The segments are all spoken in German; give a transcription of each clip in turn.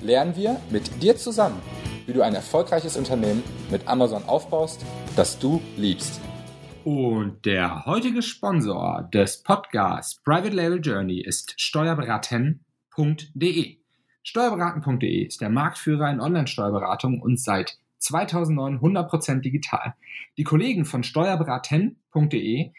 lernen wir mit dir zusammen, wie du ein erfolgreiches Unternehmen mit Amazon aufbaust, das du liebst. Und der heutige Sponsor des Podcasts Private Label Journey ist steuerberaten.de. Steuerberaten.de ist der Marktführer in Online-Steuerberatung und seit 2009 100% digital. Die Kollegen von steuerberaten.de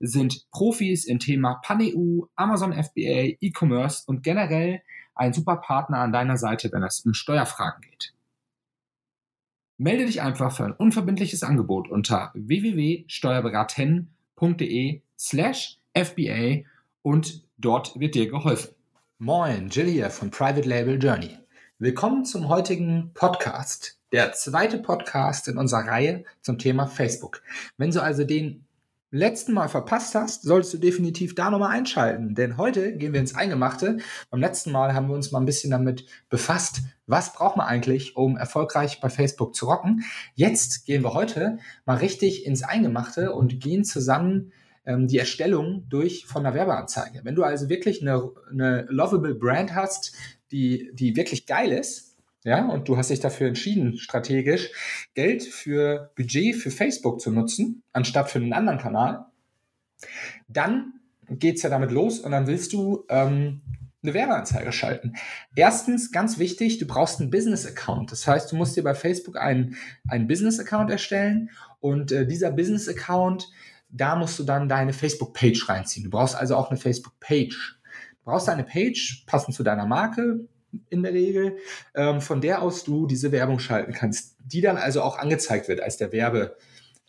sind Profis im Thema Pan-EU, Amazon FBA, E-Commerce und generell ein super Partner an deiner Seite, wenn es um Steuerfragen geht. Melde dich einfach für ein unverbindliches Angebot unter www.steuerberaten.de slash FBA und dort wird dir geholfen. Moin, Jill hier von Private Label Journey. Willkommen zum heutigen Podcast, der zweite Podcast in unserer Reihe zum Thema Facebook. Wenn du also den letzten Mal verpasst hast, solltest du definitiv da nochmal einschalten, denn heute gehen wir ins Eingemachte. Beim letzten Mal haben wir uns mal ein bisschen damit befasst, was braucht man eigentlich, um erfolgreich bei Facebook zu rocken. Jetzt gehen wir heute mal richtig ins Eingemachte und gehen zusammen ähm, die Erstellung durch von der Werbeanzeige. Wenn du also wirklich eine, eine lovable Brand hast, die, die wirklich geil ist, ja, und du hast dich dafür entschieden, strategisch Geld für Budget für Facebook zu nutzen, anstatt für einen anderen Kanal, dann geht's ja damit los und dann willst du ähm, eine Werbeanzeige schalten. Erstens, ganz wichtig, du brauchst einen Business-Account. Das heißt, du musst dir bei Facebook einen, einen Business-Account erstellen und äh, dieser Business-Account, da musst du dann deine Facebook-Page reinziehen. Du brauchst also auch eine Facebook-Page. Du brauchst eine Page, passend zu deiner Marke, in der Regel, ähm, von der aus du diese Werbung schalten kannst, die dann also auch angezeigt wird als der Werbe,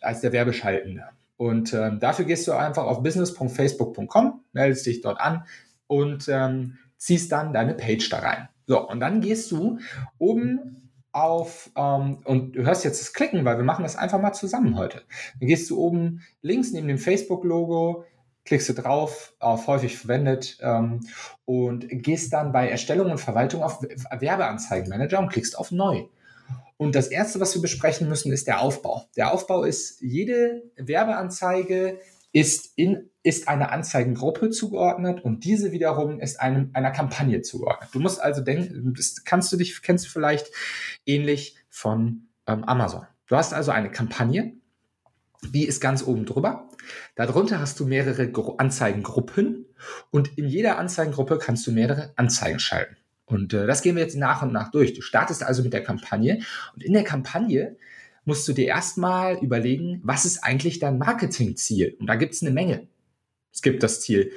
als der Werbeschaltende. Und ähm, dafür gehst du einfach auf business.facebook.com, meldest dich dort an und ähm, ziehst dann deine Page da rein. So, und dann gehst du oben auf, ähm, und du hörst jetzt das Klicken, weil wir machen das einfach mal zusammen heute. Dann gehst du oben links neben dem Facebook-Logo, klickst du drauf auf häufig verwendet ähm, und gehst dann bei Erstellung und Verwaltung auf Werbeanzeigenmanager und klickst auf Neu. Und das erste, was wir besprechen müssen, ist der Aufbau. Der Aufbau ist, jede Werbeanzeige ist in ist einer Anzeigengruppe zugeordnet und diese wiederum ist einem, einer Kampagne zugeordnet. Du musst also denken, das kannst du dich, kennst du vielleicht ähnlich von ähm, Amazon. Du hast also eine Kampagne, die ist ganz oben drüber. Darunter hast du mehrere Gru Anzeigengruppen und in jeder Anzeigengruppe kannst du mehrere Anzeigen schalten. Und äh, das gehen wir jetzt nach und nach durch. Du startest also mit der Kampagne und in der Kampagne musst du dir erstmal überlegen, was ist eigentlich dein Marketingziel? Und da gibt es eine Menge. Es gibt das Ziel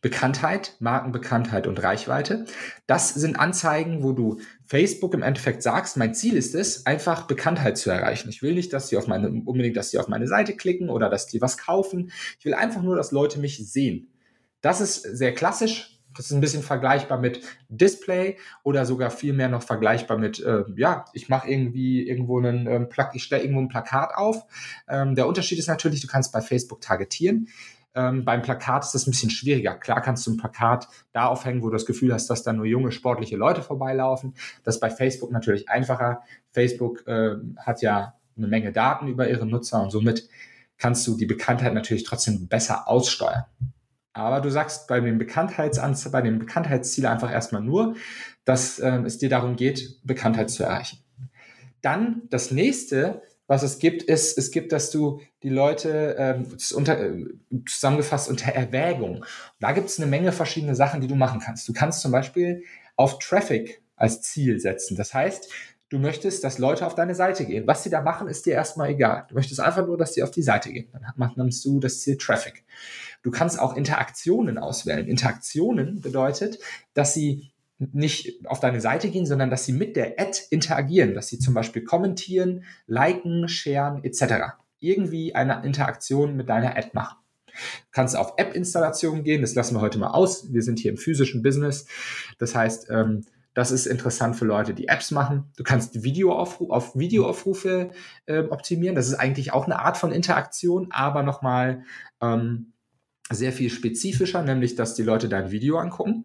Bekanntheit, Markenbekanntheit und Reichweite. Das sind Anzeigen, wo du Facebook im Endeffekt sagst, mein Ziel ist es, einfach Bekanntheit zu erreichen. Ich will nicht, dass sie auf meine, unbedingt, dass sie auf meine Seite klicken oder dass die was kaufen. Ich will einfach nur, dass Leute mich sehen. Das ist sehr klassisch. Das ist ein bisschen vergleichbar mit Display oder sogar viel mehr noch vergleichbar mit, äh, ja, ich mache irgendwie irgendwo einen ähm, Plak ich stelle irgendwo ein Plakat auf. Ähm, der Unterschied ist natürlich, du kannst bei Facebook targetieren. Ähm, beim Plakat ist das ein bisschen schwieriger. Klar kannst du ein Plakat da aufhängen, wo du das Gefühl hast, dass da nur junge, sportliche Leute vorbeilaufen. Das ist bei Facebook natürlich einfacher. Facebook äh, hat ja eine Menge Daten über ihre Nutzer und somit kannst du die Bekanntheit natürlich trotzdem besser aussteuern. Aber du sagst bei dem, Bekanntheitsanz bei dem Bekanntheitsziel einfach erstmal nur, dass äh, es dir darum geht, Bekanntheit zu erreichen. Dann das nächste, was es gibt, ist, es gibt, dass du die Leute ähm, unter, äh, zusammengefasst unter Erwägung. Da gibt es eine Menge verschiedene Sachen, die du machen kannst. Du kannst zum Beispiel auf Traffic als Ziel setzen. Das heißt, du möchtest, dass Leute auf deine Seite gehen. Was sie da machen, ist dir erstmal egal. Du möchtest einfach nur, dass sie auf die Seite gehen. Dann nimmst du das Ziel Traffic. Du kannst auch Interaktionen auswählen. Interaktionen bedeutet, dass sie nicht auf deine Seite gehen, sondern dass sie mit der Ad interagieren, dass sie zum Beispiel kommentieren, liken, sharen etc. Irgendwie eine Interaktion mit deiner Ad machen. Du kannst auf App-Installationen gehen, das lassen wir heute mal aus. Wir sind hier im physischen Business. Das heißt, ähm, Das ist interessant für Leute, die Apps machen. Du kannst Videoaufru auf Videoaufrufe äh, optimieren. Das ist eigentlich auch eine Art von Interaktion, aber nochmal ähm, sehr viel spezifischer, nämlich dass die Leute dein Video angucken.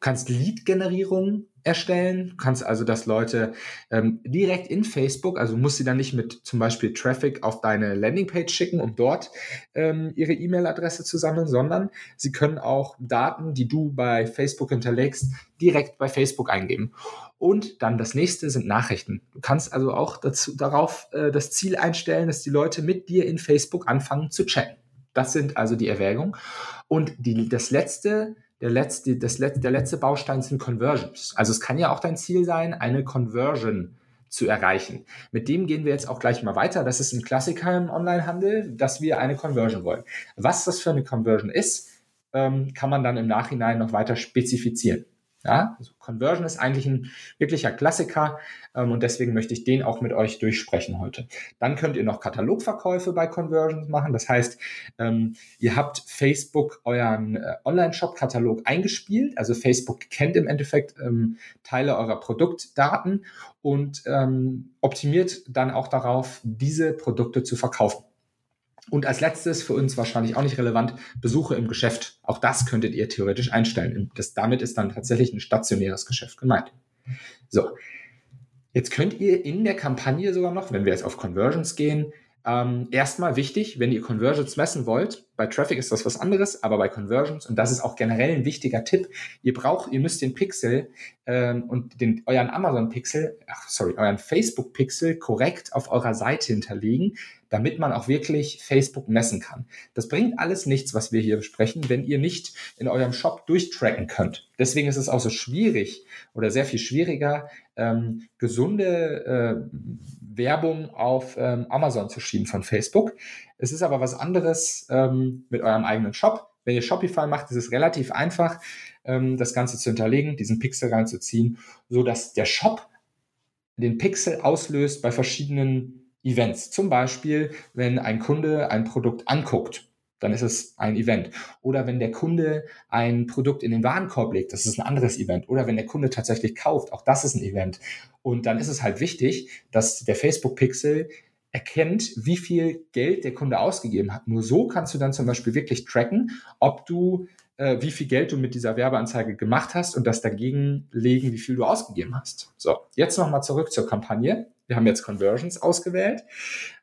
Kannst Lead-Generierung erstellen. Kannst also, dass Leute ähm, direkt in Facebook, also musst sie dann nicht mit zum Beispiel Traffic auf deine Landingpage schicken, um dort ähm, ihre E-Mail-Adresse zu sammeln, sondern sie können auch Daten, die du bei Facebook hinterlegst, direkt bei Facebook eingeben. Und dann das nächste sind Nachrichten. Du kannst also auch dazu, darauf äh, das Ziel einstellen, dass die Leute mit dir in Facebook anfangen zu chatten. Das sind also die Erwägungen. Und die, das letzte der letzte, das der letzte Baustein sind Conversions. Also es kann ja auch dein Ziel sein, eine Conversion zu erreichen. Mit dem gehen wir jetzt auch gleich mal weiter. Das ist ein Klassiker im Onlinehandel, dass wir eine Conversion wollen. Was das für eine Conversion ist, ähm, kann man dann im Nachhinein noch weiter spezifizieren. Ja, also Conversion ist eigentlich ein wirklicher Klassiker ähm, und deswegen möchte ich den auch mit euch durchsprechen heute. Dann könnt ihr noch Katalogverkäufe bei Conversions machen. Das heißt, ähm, ihr habt Facebook euren äh, Online-Shop-Katalog eingespielt. Also Facebook kennt im Endeffekt ähm, Teile eurer Produktdaten und ähm, optimiert dann auch darauf, diese Produkte zu verkaufen. Und als letztes, für uns wahrscheinlich auch nicht relevant, Besuche im Geschäft. Auch das könntet ihr theoretisch einstellen. Das, damit ist dann tatsächlich ein stationäres Geschäft gemeint. So. Jetzt könnt ihr in der Kampagne sogar noch, wenn wir jetzt auf Conversions gehen, ähm, erstmal wichtig, wenn ihr Conversions messen wollt, bei Traffic ist das was anderes, aber bei Conversions, und das ist auch generell ein wichtiger Tipp, ihr braucht, ihr müsst den Pixel ähm, und den, euren Amazon-Pixel, ach sorry, euren Facebook-Pixel korrekt auf eurer Seite hinterlegen, damit man auch wirklich Facebook messen kann. Das bringt alles nichts, was wir hier besprechen, wenn ihr nicht in eurem Shop durchtracken könnt. Deswegen ist es auch so schwierig oder sehr viel schwieriger, ähm, gesunde äh, Werbung auf ähm, Amazon zu schieben von Facebook. Es ist aber was anderes ähm, mit eurem eigenen Shop. Wenn ihr Shopify macht, ist es relativ einfach, ähm, das Ganze zu hinterlegen, diesen Pixel reinzuziehen, so dass der Shop den Pixel auslöst bei verschiedenen Events. Zum Beispiel, wenn ein Kunde ein Produkt anguckt, dann ist es ein Event. Oder wenn der Kunde ein Produkt in den Warenkorb legt, das ist ein anderes Event. Oder wenn der Kunde tatsächlich kauft, auch das ist ein Event. Und dann ist es halt wichtig, dass der Facebook-Pixel erkennt, wie viel Geld der Kunde ausgegeben hat. Nur so kannst du dann zum Beispiel wirklich tracken, ob du, äh, wie viel Geld du mit dieser Werbeanzeige gemacht hast und das dagegen legen, wie viel du ausgegeben hast. So, jetzt nochmal zurück zur Kampagne. Wir haben jetzt Conversions ausgewählt.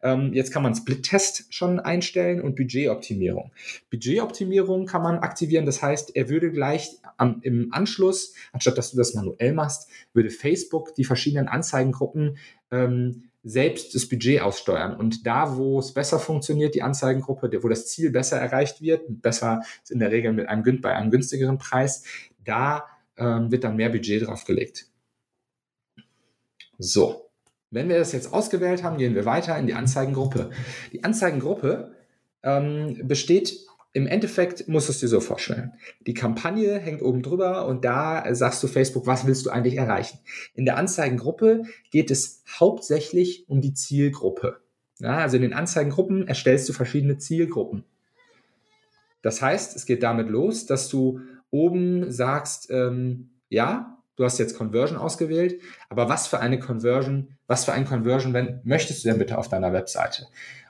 Ähm, jetzt kann man Split-Test schon einstellen und Budgetoptimierung. Budgetoptimierung kann man aktivieren. Das heißt, er würde gleich am, im Anschluss, anstatt dass du das manuell machst, würde Facebook die verschiedenen Anzeigengruppen ähm, selbst das Budget aussteuern. Und da, wo es besser funktioniert, die Anzeigengruppe, wo das Ziel besser erreicht wird, besser in der Regel mit einem, bei einem günstigeren Preis, da ähm, wird dann mehr Budget draufgelegt. So, wenn wir das jetzt ausgewählt haben, gehen wir weiter in die Anzeigengruppe. Die Anzeigengruppe ähm, besteht im Endeffekt, musst du es dir so vorstellen. Die Kampagne hängt oben drüber und da sagst du Facebook, was willst du eigentlich erreichen? In der Anzeigengruppe geht es hauptsächlich um die Zielgruppe. Ja, also in den Anzeigengruppen erstellst du verschiedene Zielgruppen. Das heißt, es geht damit los, dass du oben sagst, ähm, ja, du hast jetzt Conversion ausgewählt, aber was für eine Conversion, was für ein Conversion wenn, möchtest du denn bitte auf deiner Webseite?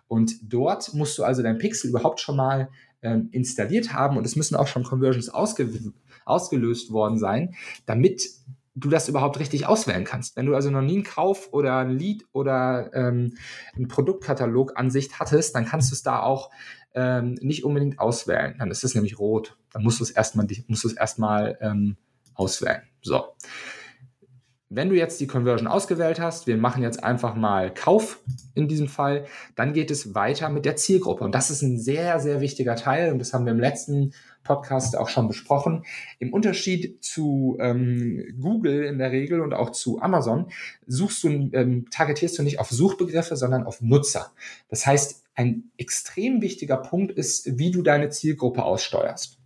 Und dort musst du also dein Pixel überhaupt schon mal ähm, installiert haben und es müssen auch schon Conversions ausge ausgelöst worden sein, damit du das überhaupt richtig auswählen kannst. Wenn du also noch nie einen Kauf oder ein Lead oder ähm, einen Produktkatalog Ansicht hattest, dann kannst du es da auch ähm, nicht unbedingt auswählen. Dann ist es nämlich rot. Dann musst du es erstmal, musst du es erstmal ähm, auswählen. So. Wenn du jetzt die Conversion ausgewählt hast, wir machen jetzt einfach mal Kauf in diesem Fall, dann geht es weiter mit der Zielgruppe. Und das ist ein sehr, sehr wichtiger Teil und das haben wir im letzten Podcast auch schon besprochen. Im Unterschied zu ähm, Google in der Regel und auch zu Amazon suchst du, ähm, targetierst du nicht auf Suchbegriffe, sondern auf Nutzer. Das heißt, ein extrem wichtiger Punkt ist, wie du deine Zielgruppe aussteuerst.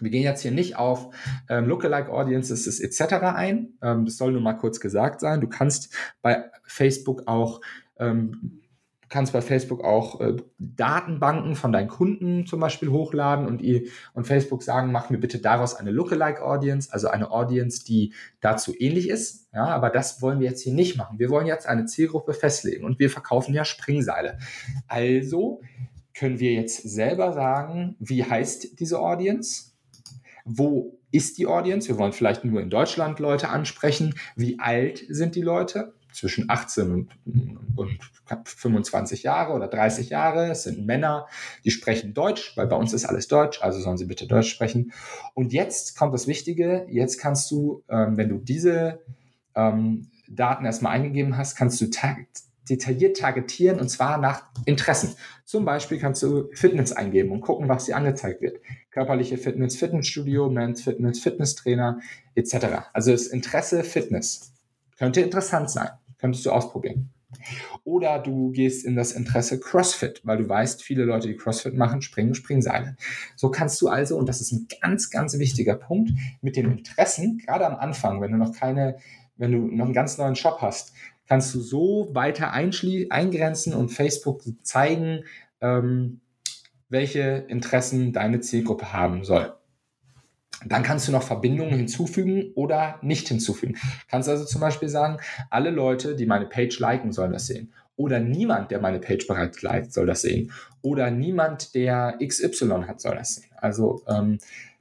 Wir gehen jetzt hier nicht auf ähm, Lookalike Audiences etc. ein. Ähm, das soll nur mal kurz gesagt sein. Du kannst bei Facebook auch ähm, kannst bei Facebook auch äh, Datenbanken von deinen Kunden zum Beispiel hochladen und, ihr, und Facebook sagen, mach mir bitte daraus eine Lookalike Audience, also eine Audience, die dazu ähnlich ist. Ja, aber das wollen wir jetzt hier nicht machen. Wir wollen jetzt eine Zielgruppe festlegen und wir verkaufen ja Springseile. Also können wir jetzt selber sagen, wie heißt diese Audience? Wo ist die Audience? Wir wollen vielleicht nur in Deutschland Leute ansprechen. Wie alt sind die Leute? zwischen 18 und, und 25 Jahre oder 30 Jahre. Es sind Männer, die sprechen Deutsch, weil bei uns ist alles Deutsch, also sollen sie bitte Deutsch sprechen. Und jetzt kommt das Wichtige, jetzt kannst du, ähm, wenn du diese ähm, Daten erstmal eingegeben hast, kannst du detailliert targetieren und zwar nach Interessen. Zum Beispiel kannst du Fitness eingeben und gucken, was dir angezeigt wird. Körperliche Fitness, Fitnessstudio, Men's Fitness, Fitnesstrainer etc. Also das Interesse Fitness könnte interessant sein. Könntest du ausprobieren. Oder du gehst in das Interesse CrossFit, weil du weißt, viele Leute, die CrossFit machen, springen Springseile. So kannst du also, und das ist ein ganz, ganz wichtiger Punkt, mit den Interessen, gerade am Anfang, wenn du noch keine, wenn du noch einen ganz neuen Shop hast, kannst du so weiter eingrenzen und Facebook zeigen, ähm, welche Interessen deine Zielgruppe haben soll. Dann kannst du noch Verbindungen hinzufügen oder nicht hinzufügen. Kannst also zum Beispiel sagen, alle Leute, die meine Page liken, sollen das sehen. Oder niemand, der meine Page bereits liked, soll das sehen. Oder niemand, der XY hat, soll das sehen. Also ähm,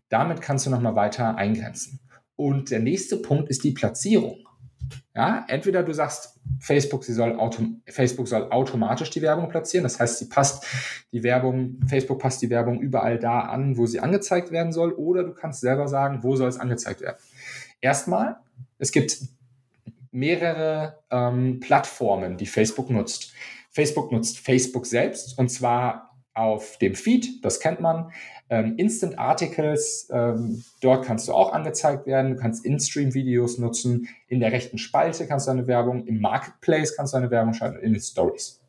damit kannst du nochmal weiter eingrenzen. Und der nächste Punkt ist die Platzierung. Ja, entweder du sagst, Facebook, sie soll Facebook soll automatisch die Werbung platzieren. Das heißt, sie passt die Werbung, Facebook passt die Werbung überall da an, wo sie angezeigt werden soll. Oder du kannst selber sagen, wo soll es angezeigt werden. Erstmal, es gibt mehrere ähm, Plattformen, die Facebook nutzt. Facebook nutzt Facebook selbst und zwar auf dem Feed, das kennt man. Ähm, Instant Articles, ähm, dort kannst du auch angezeigt werden. Du kannst In-Stream-Videos nutzen. In der rechten Spalte kannst du eine Werbung, im Marketplace kannst du eine Werbung schalten, in den Stories.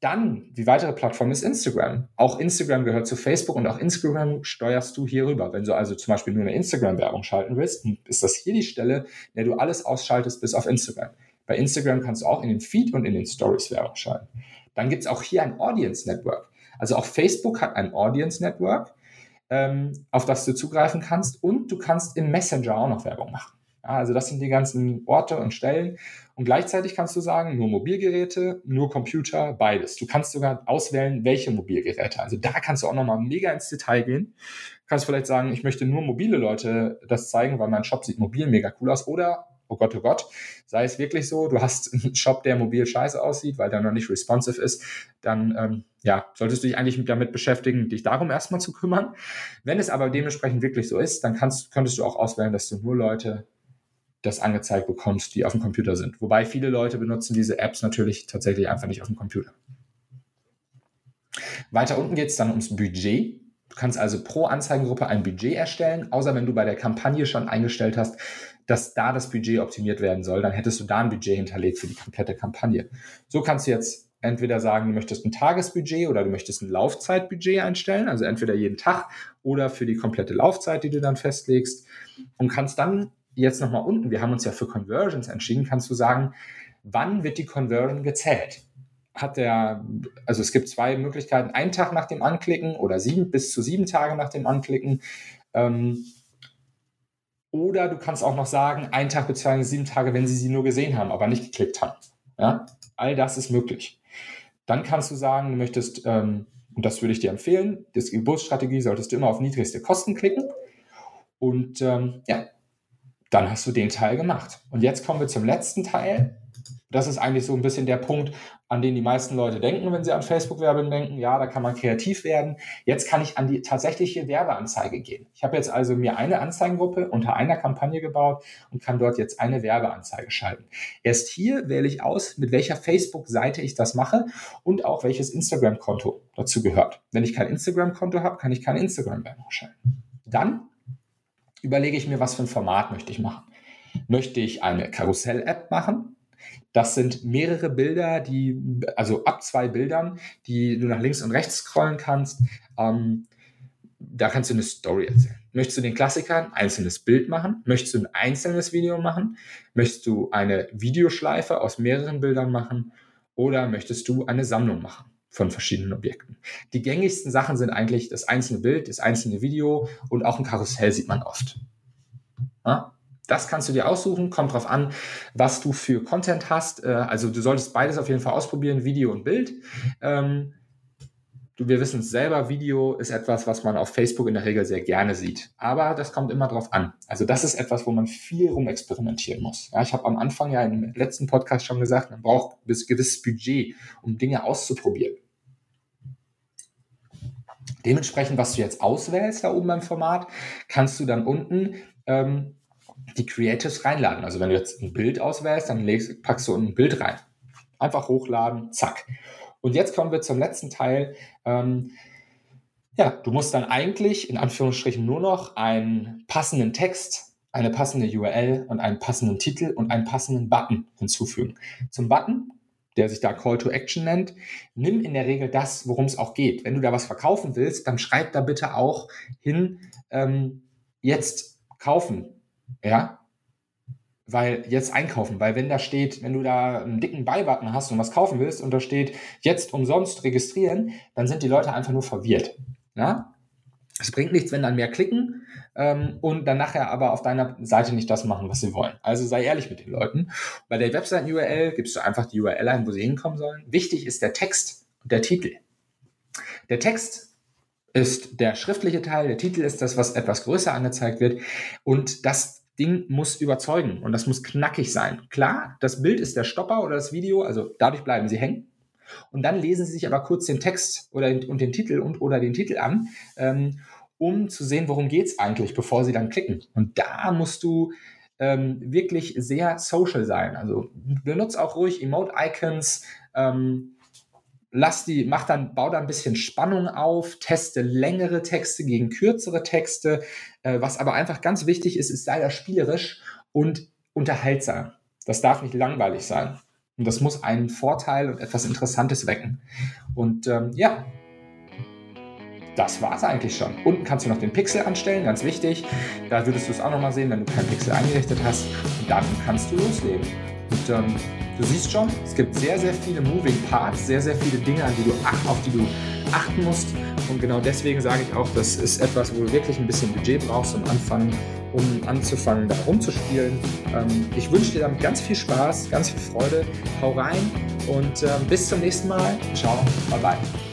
Dann, die weitere Plattform ist Instagram. Auch Instagram gehört zu Facebook und auch Instagram steuerst du hier rüber. Wenn du also zum Beispiel nur eine Instagram-Werbung schalten willst, ist das hier die Stelle, in der du alles ausschaltest bis auf Instagram. Bei Instagram kannst du auch in den Feed und in den Stories Werbung schalten. Dann gibt es auch hier ein Audience Network. Also auch Facebook hat ein Audience Network, ähm, auf das du zugreifen kannst und du kannst im Messenger auch noch Werbung machen. Ja, also das sind die ganzen Orte und Stellen. Und gleichzeitig kannst du sagen, nur Mobilgeräte, nur Computer, beides. Du kannst sogar auswählen, welche Mobilgeräte. Also da kannst du auch nochmal mega ins Detail gehen. Du kannst vielleicht sagen, ich möchte nur mobile Leute das zeigen, weil mein Shop sieht mobil mega cool aus. Oder oh Gott, oh Gott, sei es wirklich so, du hast einen Shop, der mobil scheiße aussieht, weil der noch nicht responsive ist, dann ähm, ja, solltest du dich eigentlich damit beschäftigen, dich darum erstmal zu kümmern. Wenn es aber dementsprechend wirklich so ist, dann kannst, könntest du auch auswählen, dass du nur Leute das angezeigt bekommst, die auf dem Computer sind. Wobei viele Leute benutzen diese Apps natürlich tatsächlich einfach nicht auf dem Computer. Weiter unten geht es dann ums Budget. Du kannst also pro Anzeigengruppe ein Budget erstellen, außer wenn du bei der Kampagne schon eingestellt hast, dass da das Budget optimiert werden soll, dann hättest du da ein Budget hinterlegt für die komplette Kampagne. So kannst du jetzt entweder sagen, du möchtest ein Tagesbudget oder du möchtest ein Laufzeitbudget einstellen, also entweder jeden Tag oder für die komplette Laufzeit, die du dann festlegst und kannst dann jetzt nochmal unten, wir haben uns ja für Conversions entschieden, kannst du sagen, wann wird die Conversion gezählt? Hat der, also es gibt zwei Möglichkeiten, einen Tag nach dem Anklicken oder sieben bis zu sieben Tage nach dem Anklicken. Ähm, oder du kannst auch noch sagen, einen Tag bzw. sieben Tage, wenn sie sie nur gesehen haben, aber nicht geklickt haben. Ja? All das ist möglich. Dann kannst du sagen, du möchtest, ähm, und das würde ich dir empfehlen, das Geburtsstrategie solltest du immer auf niedrigste Kosten klicken. Und ähm, ja, dann hast du den Teil gemacht. Und jetzt kommen wir zum letzten Teil. Das ist eigentlich so ein bisschen der Punkt, an den die meisten Leute denken, wenn sie an Facebook-Werbung denken. Ja, da kann man kreativ werden. Jetzt kann ich an die tatsächliche Werbeanzeige gehen. Ich habe jetzt also mir eine Anzeigengruppe unter einer Kampagne gebaut und kann dort jetzt eine Werbeanzeige schalten. Erst hier wähle ich aus, mit welcher Facebook-Seite ich das mache und auch welches Instagram-Konto dazu gehört. Wenn ich kein Instagram-Konto habe, kann ich keine Instagram-Werbung schalten. Dann überlege ich mir, was für ein Format möchte ich machen. Möchte ich eine Karussell-App machen? Das sind mehrere Bilder, die, also ab zwei Bildern, die du nach links und rechts scrollen kannst. Ähm, da kannst du eine Story erzählen. Möchtest du den Klassiker ein einzelnes Bild machen? Möchtest du ein einzelnes Video machen? Möchtest du eine Videoschleife aus mehreren Bildern machen? oder möchtest du eine Sammlung machen von verschiedenen Objekten? Die gängigsten Sachen sind eigentlich das einzelne Bild, das einzelne Video und auch ein Karussell sieht man oft. Ja? Das kannst du dir aussuchen, kommt drauf an, was du für Content hast. Äh, also du solltest beides auf jeden Fall ausprobieren, Video und Bild. Ähm, wir wissen es selber, Video ist etwas, was man auf Facebook in der Regel sehr gerne sieht. Aber das kommt immer drauf an. Also das ist etwas, wo man viel rumexperimentieren muss. Ja, ich habe am Anfang ja im letzten Podcast schon gesagt, man braucht ein gewisses Budget, um Dinge auszuprobieren. Dementsprechend, was du jetzt auswählst da oben beim Format, kannst du dann unten ähm, die Creatives reinladen. Also wenn du jetzt ein Bild auswählst, dann legst, packst du ein Bild rein. Einfach hochladen, zack. Und jetzt kommen wir zum letzten Teil. Ähm, ja, du musst dann eigentlich in Anführungsstrichen nur noch einen passenden Text, eine passende URL und einen passenden Titel und einen passenden Button hinzufügen. Zum Button, der sich da Call to Action nennt, nimm in der Regel das, worum es auch geht. Wenn du da was verkaufen willst, dann schreib da bitte auch hin, ähm, jetzt kaufen ja. Weil jetzt einkaufen, weil wenn da steht, wenn du da einen dicken Buy-Button hast und was kaufen willst und da steht jetzt umsonst registrieren, dann sind die Leute einfach nur verwirrt. Ja? Es bringt nichts, wenn dann mehr klicken ähm, und dann nachher aber auf deiner Seite nicht das machen, was sie wollen. Also sei ehrlich mit den Leuten. Bei der Webseiten-URL gibst du einfach die URL ein, wo sie hinkommen sollen. Wichtig ist der Text und der Titel. Der Text ist der schriftliche Teil, der Titel ist das, was etwas größer angezeigt wird und das Ding muss überzeugen und das muss knackig sein. Klar, das Bild ist der Stopper oder das Video, also dadurch bleiben sie hängen. Und dann lesen sie sich aber kurz den Text oder und den Titel und oder den Titel an, ähm, um zu sehen, worum geht es eigentlich, bevor sie dann klicken. Und da musst du ähm, wirklich sehr social sein. Also benutze auch ruhig Emote-Icons, ähm, lass die, mach dann, bau da ein bisschen Spannung auf, teste längere Texte gegen kürzere Texte. Äh, was aber einfach ganz wichtig ist, ist sei da spielerisch und unterhaltsam. Das darf nicht langweilig sein. Und das muss einen Vorteil und etwas Interessantes wecken. Und ähm, ja, das war es eigentlich schon. Unten kannst du noch den Pixel anstellen, ganz wichtig. Da würdest du es auch nochmal sehen, wenn du keinen Pixel eingerichtet hast. Und dann kannst du loslegen. Und ähm, du siehst schon, es gibt sehr, sehr viele Moving Parts, sehr, sehr viele Dinge, an die du, auf die du achten musst. Und genau deswegen sage ich auch, das ist etwas, wo du wirklich ein bisschen Budget brauchst am Anfang, um anzufangen, da rumzuspielen. Ähm, ich wünsche dir damit ganz viel Spaß, ganz viel Freude. Hau rein und ähm, bis zum nächsten Mal. Ciao, bye bye.